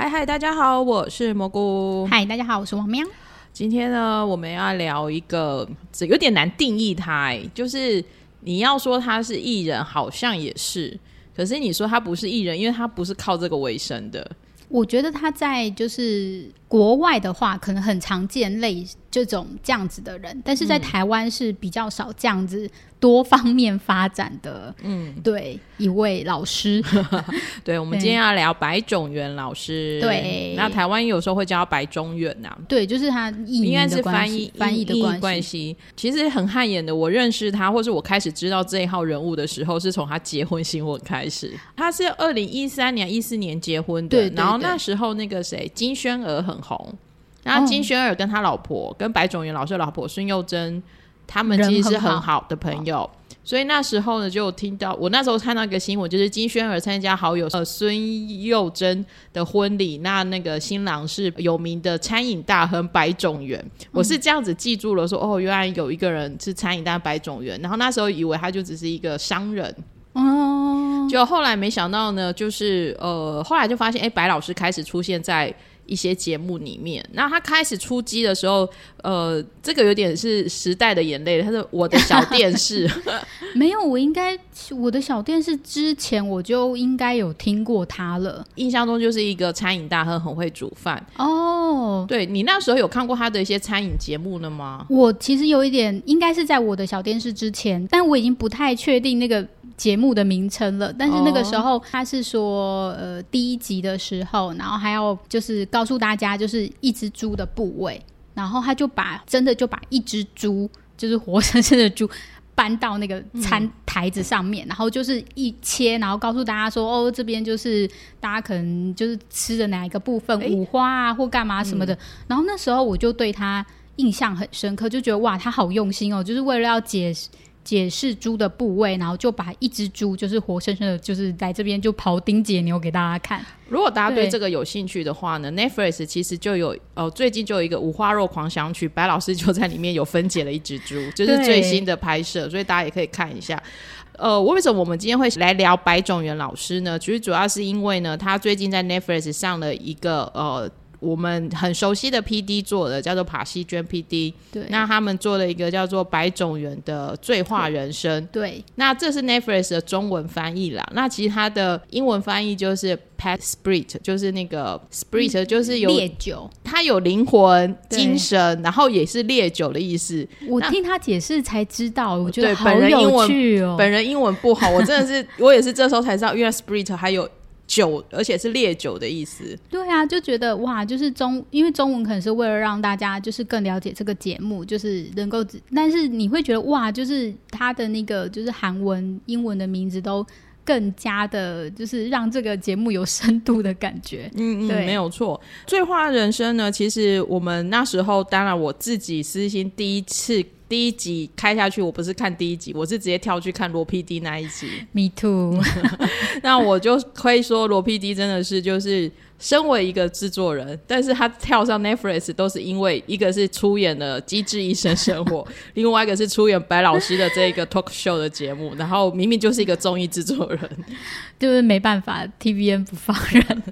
嗨嗨，大家好，我是蘑菇。嗨，大家好，我是王喵。今天呢，我们要聊一个，这有点难定义他、欸，就是你要说他是艺人，好像也是，可是你说他不是艺人，因为他不是靠这个为生的。我觉得他在就是国外的话，可能很常见类这种这样子的人，但是在台湾是比较少这样子多方面发展的。嗯，对，一位老师，对，我们今天要聊白种元老师。对那台湾有时候会叫白中元呐、对，就是他译应该是翻译系翻译的关关系。其实很汗颜的，我认识他，或是我开始知道这一号人物的时候，是从他结婚新闻开始。他是二零一三年、一四年结婚的，对对对然后那时候那个谁金宣儿很红，然后金宣儿跟他老婆、跟白种元老师的老婆孙幼珍，他们其实是很很好的朋友。所以那时候呢，就听到我那时候看到一个新闻，就是金宣儿参加好友呃孙幼珍的婚礼，那那个新郎是有名的餐饮大亨白种元。我是这样子记住了说，哦，原来有一个人是餐饮大亨白种元，然后那时候以为他就只是一个商人，哦，就后来没想到呢，就是呃，后来就发现，哎、白老师开始出现在一些节目里面。那他开始出击的时候，呃，这个有点是时代的眼泪。他说：“我的小电视，没有，我应该我的小电视之前我就应该有听过他了。印象中就是一个餐饮大亨，很会煮饭。哦，对你那时候有看过他的一些餐饮节目了吗？我其实有一点，应该是在我的小电视之前，但我已经不太确定那个节目的名称了。但是那个时候他是说，呃，第一集的时候，然后还要就是告诉大家，就是一只猪的部位，然后他就把真的就把一只猪，就是活生生的猪。搬到那个餐台子上面，然后就是一切，然后告诉大家说，哦，这边就是大家可能就是吃的哪一个部分，五花啊或干嘛什么的。然后那时候我就对他印象很深刻，就觉得哇，他好用心哦，就是为了要解释解释猪的部位，然后就把一只猪就是活生生的，就是在这边就庖丁解牛给大家看。如果大家对这个有兴趣的话呢，Netflix 其实就有呃，最近就有一个五花肉狂想曲，白老师就在里面有分解了一只猪，就是最新的拍摄，所以大家也可以看一下。呃，为什么我们今天会来聊白种元老师呢？其实主要是因为呢，他最近在 Netflix 上了一个呃。我们很熟悉的 P D 做的叫做帕西娟 P D，对，那他们做了一个叫做白种人的醉话人生，对那这是 Netflix 的中文翻译啦。那其实它的英文翻译就是 Pet Spirit，就是那个 Spirit，就是有烈酒，它有灵魂、精神，然后也是烈酒的意思。我听他解释才知道，我觉得好本人英有文趣哦。本人英文不好，我真的是我也是这时候才知道，原来 Spirit 还有酒，而且是烈酒的意思。对啊，就觉得哇，就是中，因为中文可能是为了让大家就是更了解这个节目，就是能够，但是你会觉得哇，就是它的那个就是韩文、英文的名字都更加的，就是让这个节目有深度的感觉。嗯嗯，对没有错。醉话人生呢，其实我们那时候，当然我自己私心第一次第一集开下去，我不是看第一集，我是直接跳去看罗 PD 那一集。Me too，那我就可以说，罗 PD 真的是就是身为一个制作人，但是他跳上 Netflix 都是因为一个是出演了《机智医生生活》，另外一个是出演白老师的这个 talk show 的节目，然后明明就是一个综艺制作人。就是没办法，TVN 不放人。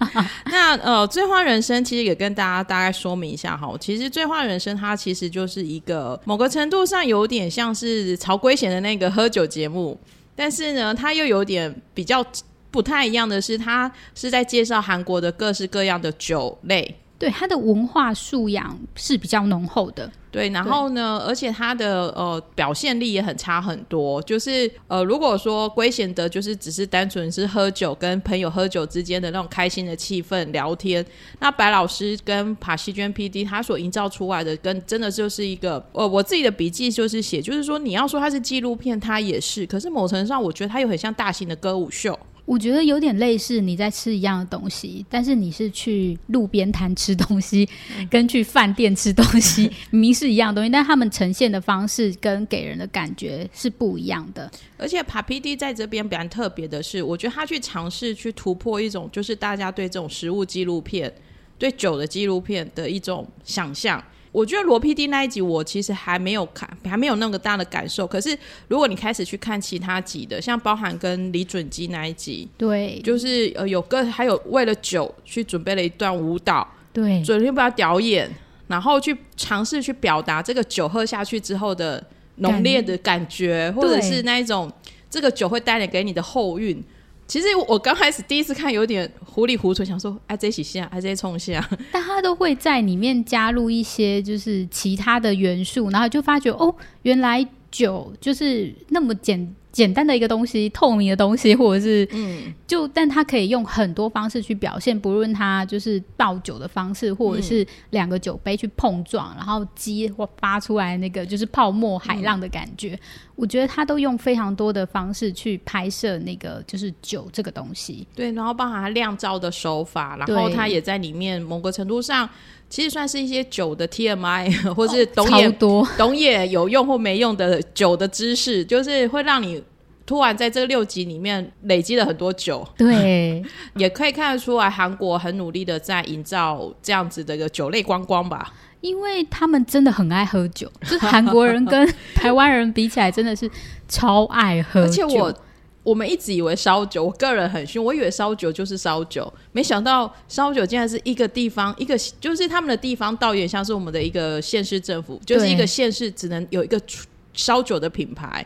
那呃，《醉花人生》其实也跟大家大概说明一下哈，其实《醉花人生》它其实就是一个某个程度上有点像是曹圭贤的那个喝酒节目，但是呢，他又有点比较不太一样的是，他是在介绍韩国的各式各样的酒类。对他的文化素养是比较浓厚的，对，然后呢，而且他的呃表现力也很差很多。就是呃，如果说龟贤德就是只是单纯是喝酒跟朋友喝酒之间的那种开心的气氛聊天，那白老师跟帕西娟 P D 他所营造出来的，跟真的就是一个呃，我自己的笔记就是写，就是说你要说它是纪录片，它也是，可是某程度上，我觉得它又很像大型的歌舞秀。我觉得有点类似你在吃一样的东西，但是你是去路边摊吃东西，跟去饭店吃东西，明明是一样的东西，但他们呈现的方式跟给人的感觉是不一样的。而且 Papi D 在这边比较特别的是，我觉得他去尝试去突破一种，就是大家对这种食物纪录片、对酒的纪录片的一种想象。我觉得罗 PD 那一集我其实还没有看，还没有那么大的感受。可是如果你开始去看其他集的，像包含跟李准基那一集，对，就是呃有个还有为了酒去准备了一段舞蹈，对，准备不要表演，然后去尝试去表达这个酒喝下去之后的浓烈的感觉，或者是那一种这个酒会带来给你的后韵。其实我刚开始第一次看有点糊里糊涂，想说哎这几下，哎这冲下，但他都会在里面加入一些就是其他的元素，然后就发觉哦，原来酒就是那么简单。简单的一个东西，透明的东西，或者是，嗯，就，但它可以用很多方式去表现，不论它就是倒酒的方式，或者是两个酒杯去碰撞，然后激或发出来那个就是泡沫海浪的感觉。我觉得他都用非常多的方式去拍摄那个就是酒这个东西。对，然后包含他酿造的手法，然后他也在里面某个程度上。其实算是一些酒的 TMI，或是懂也懂也有用或没用的酒的知识，就是会让你突然在这六集里面累积了很多酒。对，也可以看得出来，韩国很努力的在营造这样子的一个酒类观光吧，因为他们真的很爱喝酒，就韩国人跟台湾人比起来，真的是超爱喝，而且我。我们一直以为烧酒，我个人很凶，我以为烧酒就是烧酒，没想到烧酒竟然是一个地方一个，就是他们的地方倒也像是我们的一个县市政府，就是一个县市只能有一个烧酒的品牌，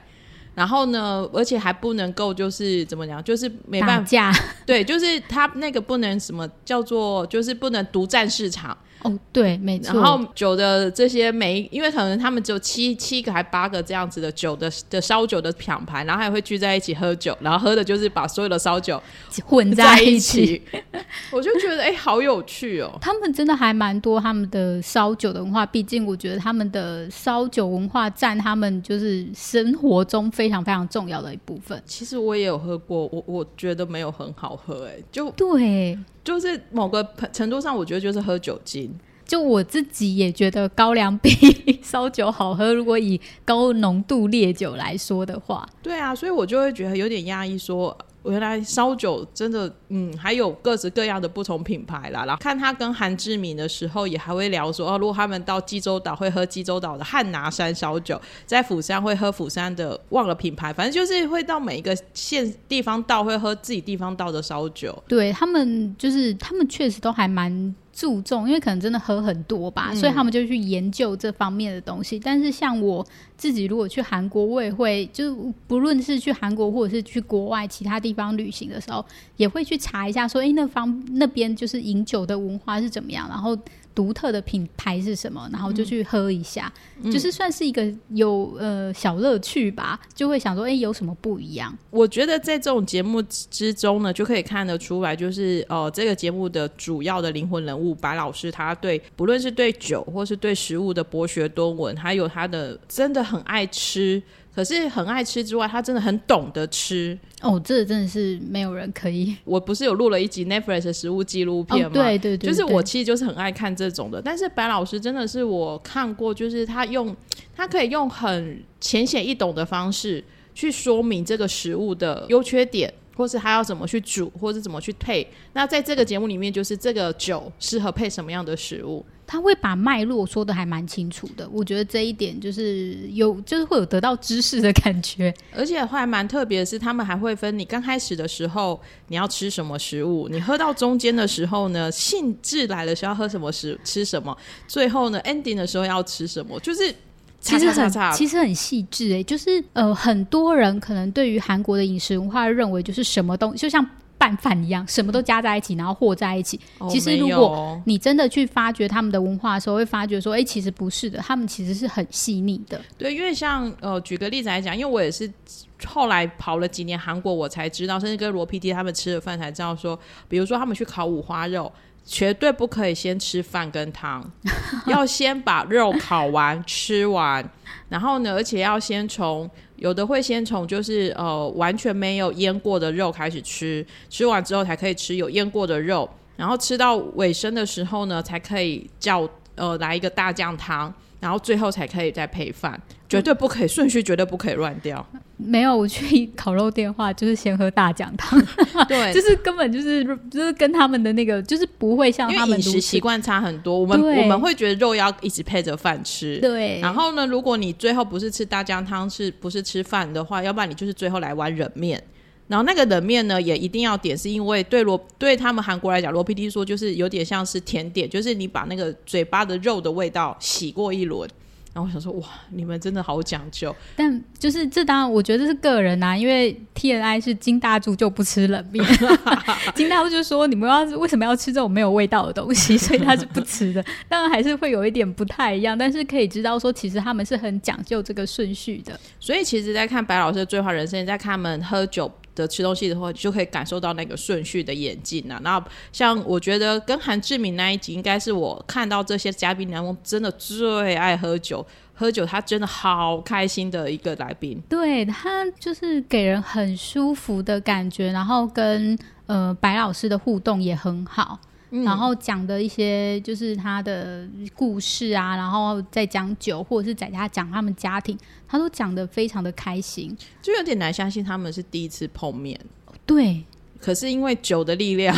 然后呢，而且还不能够就是怎么讲，就是没办法，对，就是他那个不能什么叫做，就是不能独占市场。哦，对，没错。然后酒的这些每，因为可能他们只有七七个还八个这样子的酒的的烧酒的品牌，然后还会聚在一起喝酒，然后喝的就是把所有的烧酒混在一起。我就觉得哎，好有趣哦！他们真的还蛮多他们的烧酒的文化，毕竟我觉得他们的烧酒文化占他们就是生活中非常非常重要的一部分。其实我也有喝过，我我觉得没有很好喝，哎，就对。就是某个程度上，我觉得就是喝酒精。就我自己也觉得高粱比 烧酒好喝。如果以高浓度烈酒来说的话，对啊，所以我就会觉得有点压抑，说。原来烧酒真的，嗯，还有各式各样的不同品牌啦。然后看他跟韩志敏的时候，也还会聊说，哦，如果他们到济州岛会喝济州岛的汉拿山烧酒，在釜山会喝釜山的，忘了品牌，反正就是会到每一个县地方到会喝自己地方到的烧酒。对他们，就是他们确实都还蛮。注重，因为可能真的喝很多吧，所以他们就去研究这方面的东西。但是像我自己，如果去韩国，我也会，就不论是去韩国或者是去国外其他地方旅行的时候，也会去查一下，说，哎，那方那边就是饮酒的文化是怎么样，然后。独特的品牌是什么？然后就去喝一下，就是算是一个有呃小乐趣吧。就会想说，哎，有什么不一样？我觉得在这种节目之中呢，就可以看得出来，就是呃，这个节目的主要的灵魂人物白老师，他对不论是对酒或是对食物的博学多闻，还有他的真的很爱吃。可是很爱吃之外，他真的很懂得吃哦，这真的是没有人可以。我不是有录了一集 Netflix 的食物纪录片吗？对对对，就是我其实就是很爱看这种的。但是白老师真的是我看过，就是他用他可以用很浅显易懂的方式去说明这个食物的优缺点。或是他要怎么去煮，或是怎么去配？那在这个节目里面，就是这个酒适合配什么样的食物？他会把脉络说的还蛮清楚的。我觉得这一点就是有，就是会有得到知识的感觉。而且还蛮特别的是，他们还会分你刚开始的时候你要吃什么食物，你喝到中间的时候呢，兴致来了是要喝什么食吃什么，最后呢 ending 的时候要吃什么，就是。其实很其实很细致诶，就是呃，很多人可能对于韩国的饮食文化认为就是什么东西就像拌饭一样，什么都加在一起，然后和在一起。其实如果你真的去发掘他们的文化的时候，会发觉说，哎，其实不是的，他们其实是很细腻的。对，因为像呃，举个例子来讲，因为我也是后来跑了几年韩国，我才知道，甚至跟罗 PD 他们吃了饭才知道说，比如说他们去烤五花肉。绝对不可以先吃饭跟汤，要先把肉烤完吃完，然后呢，而且要先从有的会先从就是呃完全没有腌过的肉开始吃，吃完之后才可以吃有腌过的肉，然后吃到尾声的时候呢，才可以叫呃来一个大酱汤。然后最后才可以再配饭，绝对不可以顺序，绝对不可以乱掉。没有，我去烤肉店的话，就是先喝大酱汤，对，就是根本就是就是跟他们的那个就是不会像他们饮食习惯差很多。我们我们会觉得肉要一直配着饭吃，对。然后呢，如果你最后不是吃大酱汤，是不是吃饭的话，要不然你就是最后来碗冷面。然后那个冷面呢，也一定要点，是因为对罗对他们韩国来讲，罗 PD 说就是有点像是甜点，就是你把那个嘴巴的肉的味道洗过一轮。然后我想说，哇，你们真的好讲究。但就是这当然，我觉得是个人呐，因为 T N I 是金大柱就不吃冷面，金大柱就说你们要为什么要吃这种没有味道的东西，所以他是不吃的。当然还是会有一点不太一样，但是可以知道说，其实他们是很讲究这个顺序的。所以其实，在看白老师的《醉话人生》，在看他们喝酒。吃东西的话，就可以感受到那个顺序的演进啊。那像我觉得跟韩志明那一集，应该是我看到这些嘉宾当中真的最爱喝酒，喝酒他真的好开心的一个来宾。对他就是给人很舒服的感觉，然后跟呃白老师的互动也很好。然后讲的一些就是他的故事啊，然后再讲酒，或者是在家讲他们家庭，他都讲的非常的开心，就有点难相信他们是第一次碰面。对，可是因为酒的力量，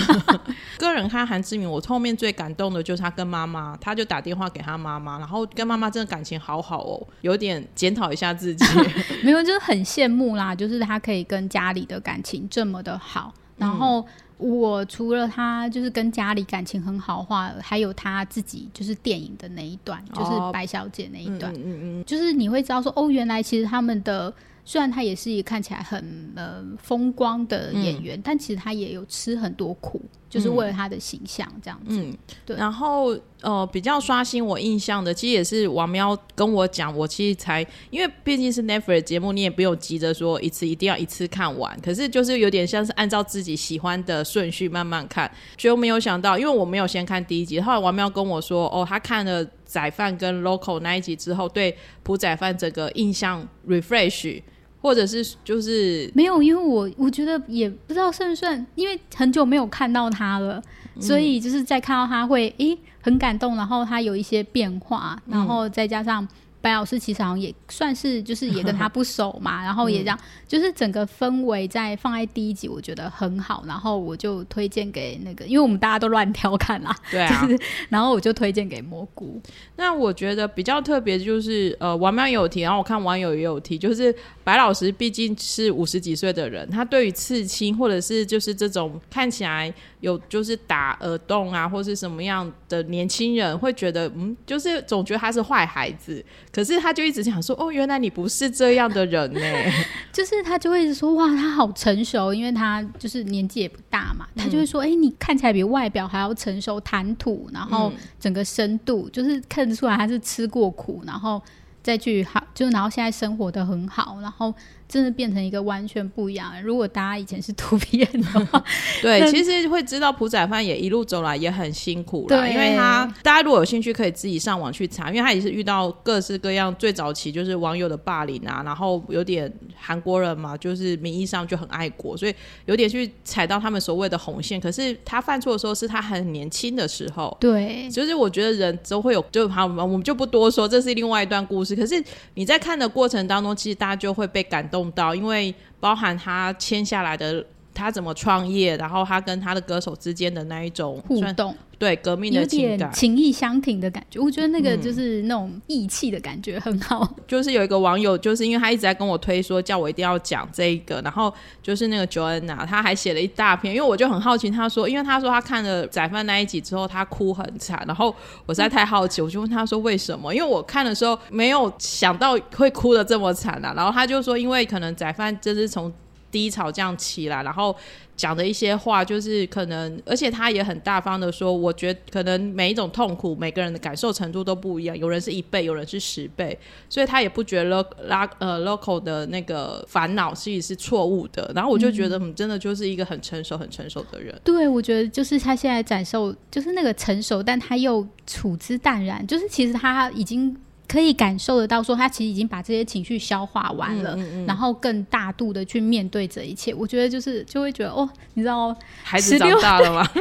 个人看韩志明，我后面最感动的就是他跟妈妈，他就打电话给他妈妈，然后跟妈妈真的感情好好哦，有点检讨一下自己，没有，就是很羡慕啦，就是他可以跟家里的感情这么的好，然后。我除了他就是跟家里感情很好的话，还有他自己就是电影的那一段，就是白小姐那一段，嗯嗯，就是你会知道说，哦，原来其实他们的虽然他也是一个看起来很呃风光的演员，但其实他也有吃很多苦。就是为了他的形象这样子，嗯，对。然后呃，比较刷新我印象的，其实也是王喵跟我讲，我其实才因为毕竟是 Netflix 节目，你也不用急着说一次一定要一次看完。可是就是有点像是按照自己喜欢的顺序慢慢看，就没有想到，因为我没有先看第一集，后来王喵跟我说，哦，他看了仔饭跟 Local 那一集之后，对朴仔饭整个印象 refresh。或者是就是没有，因为我我觉得也不知道算不算，因为很久没有看到他了，所以就是在看到他会诶很感动，然后他有一些变化，然后再加上。白老师其实好像也算是，就是也跟他不熟嘛，然后也这样，就是整个氛围在放在第一集，我觉得很好，然后我就推荐给那个，因为我们大家都乱挑看啦，对啊，然后我就推荐给蘑菇。那我觉得比较特别就是，呃，王喵也有提，然后我看网友也有提，就是白老师毕竟是五十几岁的人，他对于刺青或者是就是这种看起来。有就是打耳洞啊，或是什么样的年轻人会觉得，嗯，就是总觉得他是坏孩子。可是他就一直想说，哦，原来你不是这样的人呢。就是他就会一直说，哇，他好成熟，因为他就是年纪也不大嘛。他就会说，哎，你看起来比外表还要成熟，谈吐，然后整个深度，就是看得出来他是吃过苦，然后再去好，就然后现在生活的很好，然后。真的变成一个完全不一样。如果大家以前是图片的话，对，其实会知道朴仔范也一路走来也很辛苦了，因为他大家如果有兴趣可以自己上网去查，因为他也是遇到各式各样最早期就是网友的霸凌啊，然后有点韩国人嘛，就是名义上就很爱国，所以有点去踩到他们所谓的红线。可是他犯错的时候是他很年轻的时候，对，就是我觉得人都会有，就好，我们就不多说，这是另外一段故事。可是你在看的过程当中，其实大家就会被感动。到，因为包含他签下来的，他怎么创业，然后他跟他的歌手之间的那一种互动，对革命的情感，情义相挺的感觉，我觉得那个就是那种义气的感觉很好。就是有一个网友，就是因为他一直在跟我推说，叫我一定要讲这个，然后就是那个 Joanna，他还写了一大篇，因为我就很好奇，他说，因为他说他看了宰饭那一集之后，他哭很惨，然后我实在太好奇，我就问他说为什么？因为我看的时候没有想到会哭的这么惨啊，然后他就说，因为可能宰饭就是从低潮这样起来，然后。讲的一些话，就是可能，而且他也很大方的说，我觉得可能每一种痛苦，每个人的感受程度都不一样，有人是一倍，有人是十倍，所以他也不觉得拉呃 local 的那个烦恼其实是错误的。然后我就觉得，嗯，真的就是一个很成熟、很成熟的人。对，我觉得就是他现在感受，就是那个成熟，但他又处之淡然，就是其实他已经。可以感受得到，说他其实已经把这些情绪消化完了，然后更大度的去面对这一切。我觉得就是就会觉得哦，你知道孩子长大了吗？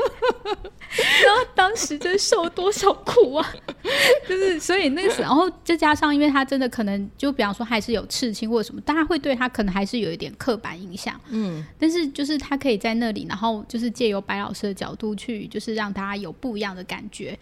然后当时真受多少苦啊！就是所以那个时候，再加上因为他真的可能就比方说还是有刺青或者什么，大家会对他可能还是有一点刻板印象。嗯，但是就是他可以在那里，然后就是借由白老师的角度去，就是让大家有不一样的感觉。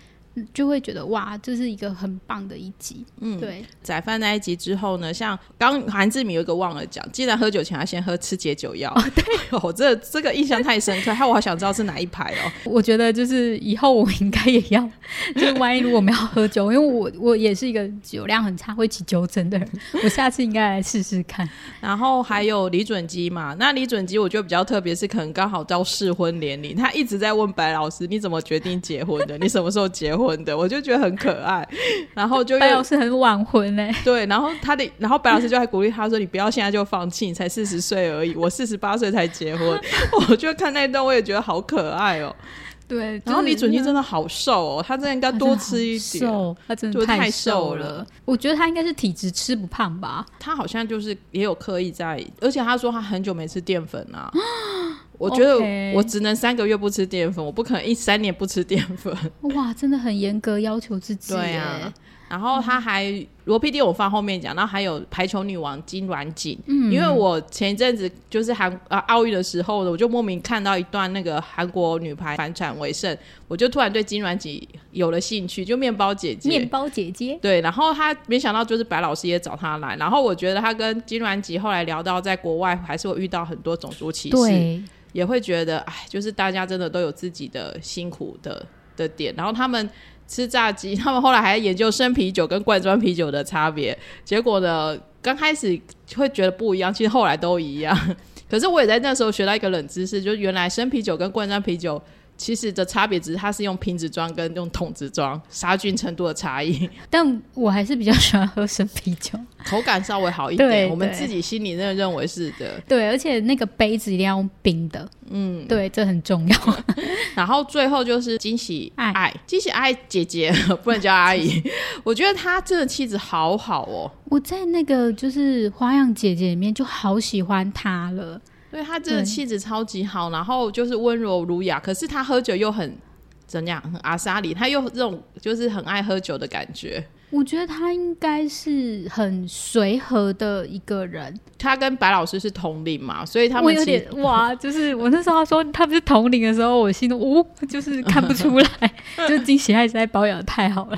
就会觉得哇，这是一个很棒的一集。嗯，对。宰饭那一集之后呢，像刚韩志敏有一个忘了讲，既然喝酒前要先喝吃解酒药。对，哦，这这个印象太深刻，害我好想知道是哪一排哦。我觉得就是以后我应该也要，就是万一如果我们要喝酒，因为我我也是一个酒量很差、会起酒疹的人，我下次应该来试试看。然后还有李准基嘛，那李准基我觉得比较特别，是可能刚好到适婚年龄，他一直在问白老师，你怎么决定结婚的？你什么时候结婚？的，我就觉得很可爱，然后就白老师很晚婚嘞，对，然后他的，然后白老师就还鼓励他说：“你不要现在就放弃，你才四十岁而已，我四十八岁才结婚。”我就看那段，我也觉得好可爱哦。对，然后李准基真的好瘦哦，他真的应该多吃一点，他真的太瘦了。我觉得他应该是体质吃不胖吧，他好像就是也有刻意在，而且他说他很久没吃淀粉啊。我觉得我只能三个月不吃淀粉，我不可能一三年不吃淀粉。哇，真的很严格要求自己。对啊，然后他还罗 PD 我放后面讲，然后还有排球女王金软锦。嗯，因为我前一阵子就是韩啊奥运的时候，我就莫名看到一段那个韩国女排反产为胜，我就突然对金软锦有了兴趣，就面包姐姐。面包姐姐。对，然后她没想到就是白老师也找她来，然后我觉得她跟金软锦后来聊到在国外还是会遇到很多种族歧视。也会觉得，哎，就是大家真的都有自己的辛苦的的点。然后他们吃炸鸡，他们后来还研究生啤酒跟罐装啤酒的差别。结果呢，刚开始会觉得不一样，其实后来都一样。可是我也在那时候学到一个冷知识，就原来生啤酒跟罐装啤酒。其实的差别只是它是用瓶子装跟用桶子装，杀菌程度的差异。但我还是比较喜欢喝生啤酒，口感稍微好一点。我们自己心里认认为是的。对，而且那个杯子一定要用冰的。嗯，对，这很重要。然后最后就是惊喜爱，惊喜爱姐姐 不能叫阿姨。我觉得她真的气质好好哦。我在那个就是花样姐姐里面就好喜欢她了。对他真的气质超级好，然后就是温柔儒雅，可是他喝酒又很怎样，很阿莎里，他又这种就是很爱喝酒的感觉。我觉得他应该是很随和的一个人。他跟白老师是同龄嘛，所以他们我有点哇，就是我那时候说他们是同龄的时候，我心中呜，就是看不出来，就惊喜还是在保养的太好了。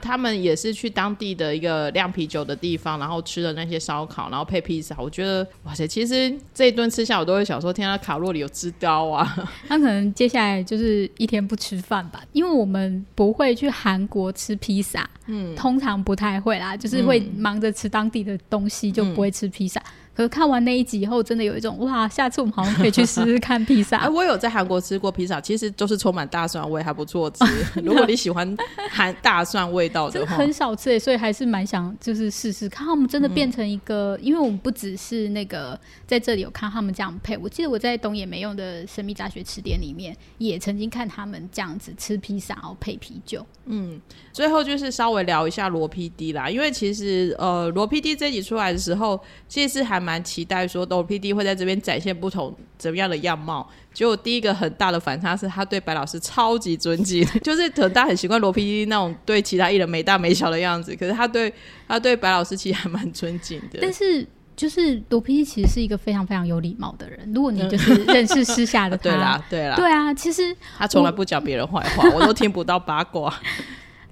他们也是去当地的一个酿啤酒的地方，然后吃的那些烧烤，然后配披萨。我觉得哇塞，其实这一顿吃下，我都会想说，天啊，卡路里有之高啊！他可能接下来就是一天不吃饭吧，因为我们不会去韩国吃披萨，嗯，通常不太会啦，就是会忙着吃当地的东西，就不会吃披萨。可是看完那一集以后，真的有一种哇，下次我们好像可以去试试看披萨。哎我有在韩国吃过披萨，其实都是充满大蒜味，还不错吃。如果你喜欢含大蒜味道的话，很少吃，所以还是蛮想就是试试看。他们真的变成一个，因为我们不只是那个在这里有看他们这样配。我记得我在东野没用的神秘大学词典里面，也曾经看他们这样子吃披萨，然后配啤酒。嗯，最后就是稍微聊一下罗 PD 啦，因为其实呃罗 PD 这集出来的时候，其实是还。蛮期待说罗 PD 会在这边展现不同怎么样的样貌。结果第一个很大的反差是他对白老师超级尊敬，就是可能大家很习惯罗 PD 那种对其他艺人没大没小的样子，可是他对他对白老师其实还蛮尊敬的。但是就是罗 PD 其实是一个非常非常有礼貌的人。如果你就是认识私下的他，对啦对啦，对啊，其实他从来不讲别人坏话，我都听不到八卦。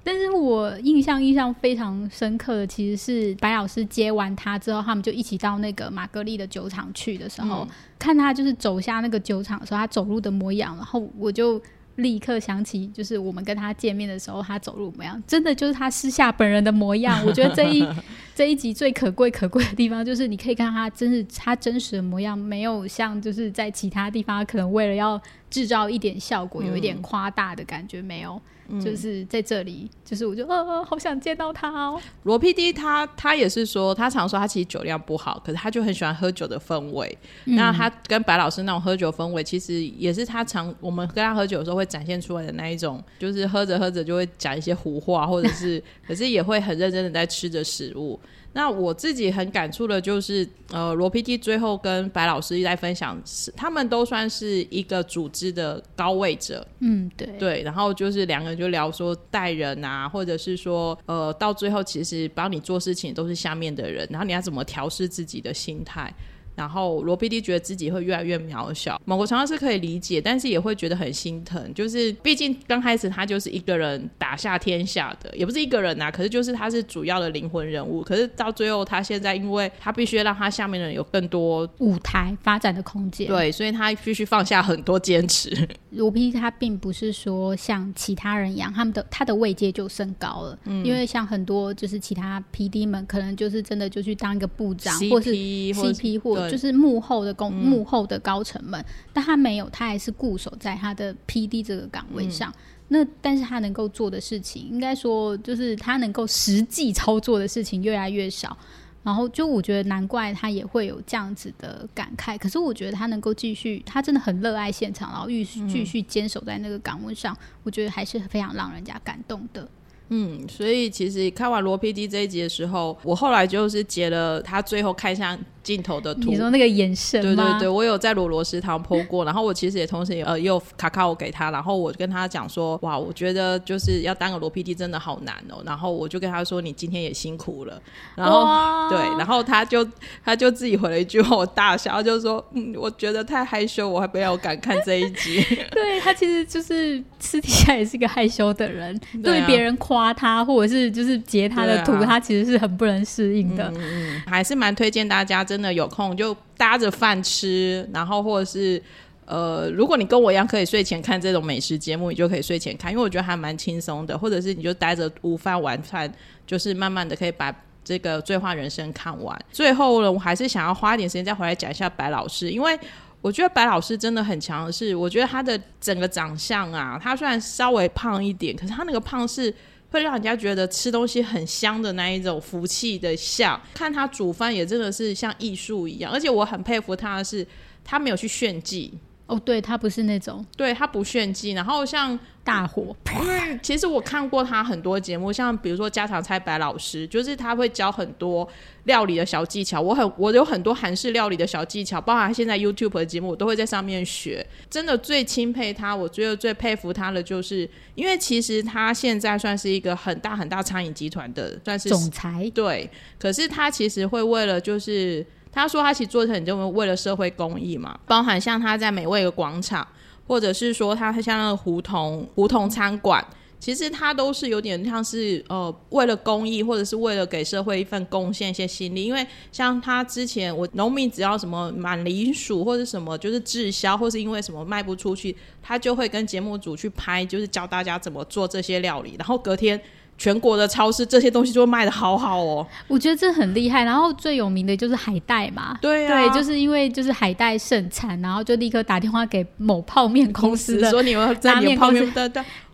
但是我印象印象非常深刻的，其实是白老师接完他之后，他们就一起到那个玛格丽的酒厂去的时候，看他就是走下那个酒厂的时候，他走路的模样，然后我就立刻想起，就是我们跟他见面的时候，他走路模样，真的就是他私下本人的模样。我觉得这一这一集最可贵可贵的地方，就是你可以看他真是他真实的模样，没有像就是在其他地方可能为了要制造一点效果，有一点夸大的感觉，没有。就是在这里，就是我就呃，好想见到他哦。罗 PD 他他也是说，他常说他其实酒量不好，可是他就很喜欢喝酒的氛围。那他跟白老师那种喝酒氛围，其实也是他常我们跟他喝酒的时候会展现出来的那一种，就是喝着喝着就会讲一些胡话，或者是 可是也会很认真的在吃着食物。那我自己很感触的就是，呃，罗 PD 最后跟白老师在分享，是他们都算是一个组织的高位者，嗯，对，对，然后就是两个人就聊说带人啊，或者是说，呃，到最后其实帮你做事情都是下面的人，然后你要怎么调试自己的心态。然后罗 PD 觉得自己会越来越渺小，某个程度是可以理解，但是也会觉得很心疼。就是毕竟刚开始他就是一个人打下天下的，也不是一个人呐，可是就是他是主要的灵魂人物。可是到最后，他现在因为他必须让他下面的人有更多舞台发展的空间，对，所以他必须放下很多坚持。罗 PD 他并不是说像其他人一样，他们的他的位阶就升高了，嗯，因为像很多就是其他 PD 们，可能就是真的就去当一个部长，或是 CP 或。就是幕后的工，幕后的高层们，但他没有，他还是固守在他的 P D 这个岗位上。那但是他能够做的事情，应该说就是他能够实际操作的事情越来越少。然后就我觉得难怪他也会有这样子的感慨。可是我觉得他能够继续，他真的很热爱现场，然后继续继续坚守在那个岗位上，我觉得还是非常让人家感动的。嗯，所以其实看完罗 PD 这一集的时候，我后来就是截了他最后看向。镜头的图，你说那个眼神对对对，我有在罗罗食堂剖过，然后我其实也同时也呃又卡卡我给他，然后我跟他讲说，哇，我觉得就是要当个罗 PD 真的好难哦，然后我就跟他说，你今天也辛苦了，然后对，然后他就他就自己回了一句话，我大笑，就说，嗯，我觉得太害羞，我还没有敢看这一集。对他其实就是私底下也是一个害羞的人，对别人夸他或者是就是截他的图，他其实是很不能适应的，嗯，还是蛮推荐大家。真的有空就搭着饭吃，然后或者是呃，如果你跟我一样可以睡前看这种美食节目，你就可以睡前看，因为我觉得还蛮轻松的。或者是你就待着午饭晚饭，就是慢慢的可以把这个《醉话人生》看完。最后呢，我还是想要花一点时间再回来讲一下白老师，因为我觉得白老师真的很强的是，我觉得他的整个长相啊，他虽然稍微胖一点，可是他那个胖是。会让人家觉得吃东西很香的那一种福气的像，看他煮饭也真的是像艺术一样，而且我很佩服他的是，他没有去炫技。哦，对他不是那种，对他不炫技，然后像大火。因为其实我看过他很多节目，像比如说家常菜白老师，就是他会教很多料理的小技巧。我很我有很多韩式料理的小技巧，包含现在 YouTube 的节目，我都会在上面学。真的最钦佩他，我觉得最佩服他的，就是因为其实他现在算是一个很大很大餐饮集团的算是总裁，对。可是他其实会为了就是。他说他其实做的很就为了社会公益嘛，包含像他在美味的广场，或者是说他像那个胡同胡同餐馆，其实他都是有点像是呃为了公益，或者是为了给社会一份贡献一些心力。因为像他之前，我农民只要什么满梨薯或者什么就是滞销，或是因为什么卖不出去，他就会跟节目组去拍，就是教大家怎么做这些料理，然后隔天。全国的超市这些东西就会卖的好好哦，我觉得这很厉害。然后最有名的就是海带嘛，对对，就是因为就是海带盛产，然后就立刻打电话给某泡面公司的说你们拉面泡面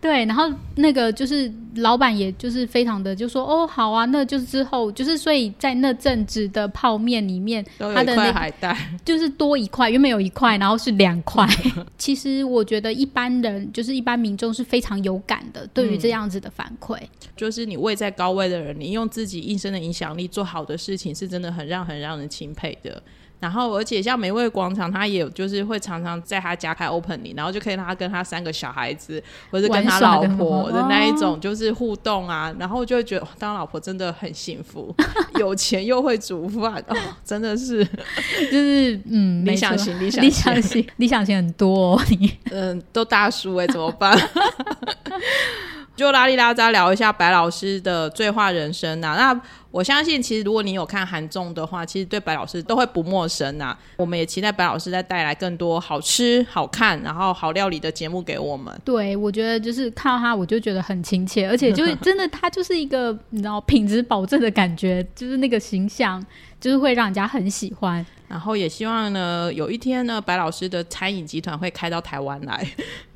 然后那个就是老板也就是非常的就说哦好啊，那就是之后就是所以在那阵子的泡面里面，它的那海带就是多一块，原本有一块，然后是两块。其实我觉得一般人就是一般民众是非常有感的，对于这样子的反馈。就是你位在高位的人，你用自己一生的影响力做好的事情，是真的很让很让人钦佩的。然后，而且像美味广场，他也就是会常常在他家开 opening，然后就可以让他跟他三个小孩子，或者跟他老婆的那一种就是互动啊，然后就会觉得当老婆真的很幸福，有钱又会煮饭，哦，真的是就是嗯 理想型理想型。理想型很多，你。嗯都大叔哎怎么办？就拉里拉扎聊一下白老师的醉话人生呐。那我相信，其实如果你有看韩综的话，其实对白老师都会不陌生呐。我们也期待白老师再带来更多好吃、好看，然后好料理的节目给我们。对，我觉得就是看到他，我就觉得很亲切，而且就是真的，他就是一个你知道品质保证的感觉，就是那个形象，就是会让人家很喜欢。然后也希望呢，有一天呢，白老师的餐饮集团会开到台湾来。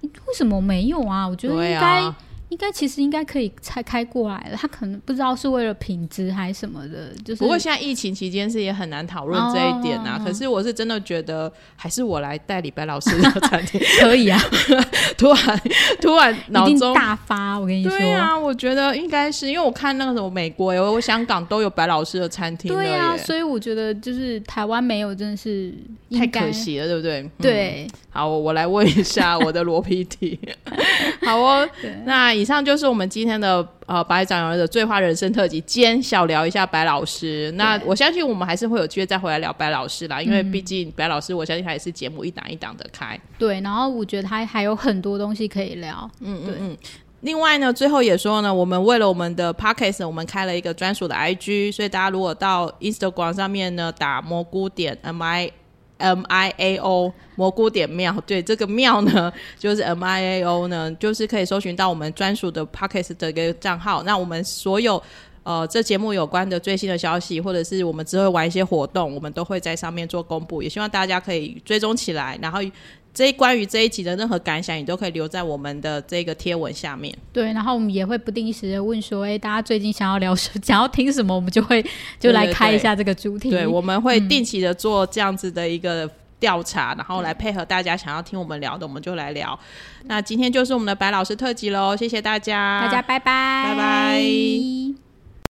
为什么没有啊？我觉得应该。应该其实应该可以拆开过来了，他可能不知道是为了品质还是什么的，就是不过现在疫情期间是也很难讨论这一点啊。哦可是我是真的觉得，还是我来带李白老师的 餐厅。可以啊，突然突然脑中。大发，我跟你说。对啊，我觉得应该是因为我看那个什么美国有香港都有白老师的餐厅对啊，所以我觉得就是台湾没有，真的是太可惜了，对不对？嗯对，好，我我来问一下我的罗 PT。好哦，对那以上就是我们今天的呃白长儿的醉话人生特辑，兼小聊一下白老师。那我相信我们还是会有机会再回来聊白老师啦，因为嗯毕竟白老师，我相信他也是节目一档一档的开。对，然后我觉得他还有很多东西可以聊。嗯嗯嗯。另外呢，最后也说呢，我们为了我们的 podcast，我们开了一个专属的 IG，所以大家如果到 Instagram 上面呢打蘑菇点 M I M I A O 蘑菇点庙，对这个庙呢 就是 M I A O 呢，就是可以搜寻到我们专属的 Pockets 的一个账号。那我们所有呃这节目有关的最新的消息，或者是我们之后玩一些活动，我们都会在上面做公布，也希望大家可以追踪起来，然后。这一关于这一集的任何感想，你都可以留在我们的这个贴文下面。对，然后我们也会不定时的问说，哎，大家最近想要聊什，想要听什么，我们就会就来开一下这个主题。对，我们会定期的做这样子的一个调查，然后来配合大家想要听我们聊的，我们就来聊。那今天就是我们的白老师特辑喽，谢谢大家，大家拜拜，拜拜